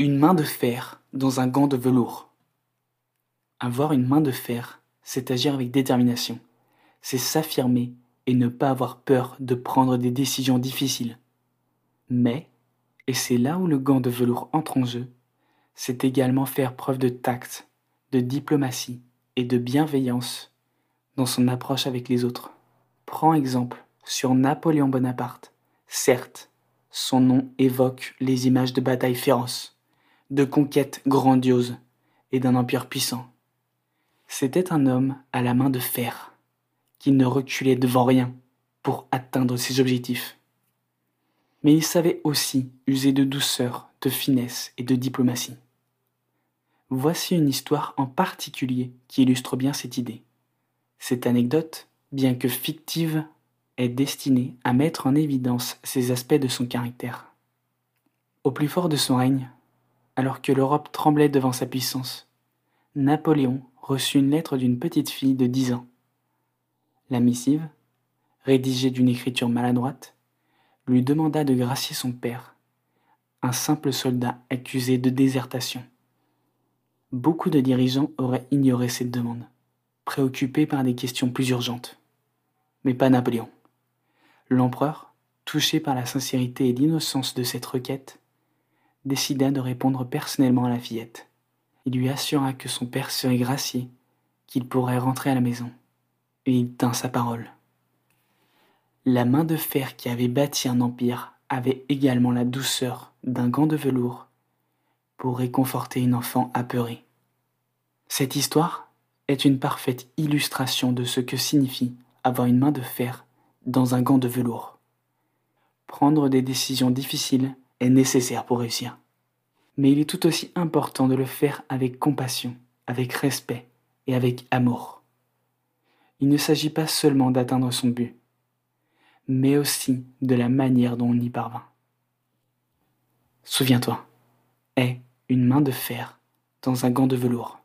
Une main de fer dans un gant de velours. Avoir une main de fer, c'est agir avec détermination. C'est s'affirmer et ne pas avoir peur de prendre des décisions difficiles. Mais, et c'est là où le gant de velours entre en jeu, c'est également faire preuve de tact, de diplomatie et de bienveillance dans son approche avec les autres. Prends exemple sur Napoléon Bonaparte. Certes, son nom évoque les images de batailles féroces de conquêtes grandioses et d'un empire puissant. C'était un homme à la main de fer, qui ne reculait devant rien pour atteindre ses objectifs. Mais il savait aussi user de douceur, de finesse et de diplomatie. Voici une histoire en particulier qui illustre bien cette idée. Cette anecdote, bien que fictive, est destinée à mettre en évidence ces aspects de son caractère. Au plus fort de son règne, alors que l'Europe tremblait devant sa puissance. Napoléon reçut une lettre d'une petite fille de dix ans. La missive, rédigée d'une écriture maladroite, lui demanda de gracier son père, un simple soldat accusé de désertation. Beaucoup de dirigeants auraient ignoré cette demande, préoccupés par des questions plus urgentes. Mais pas Napoléon. L'empereur, touché par la sincérité et l'innocence de cette requête, décida de répondre personnellement à la fillette. Il lui assura que son père serait gracié, qu'il pourrait rentrer à la maison. Et il tint sa parole. La main de fer qui avait bâti un empire avait également la douceur d'un gant de velours pour réconforter une enfant apeurée. Cette histoire est une parfaite illustration de ce que signifie avoir une main de fer dans un gant de velours. Prendre des décisions difficiles est nécessaire pour réussir. Mais il est tout aussi important de le faire avec compassion, avec respect et avec amour. Il ne s'agit pas seulement d'atteindre son but, mais aussi de la manière dont on y parvint. Souviens-toi, aie une main de fer dans un gant de velours.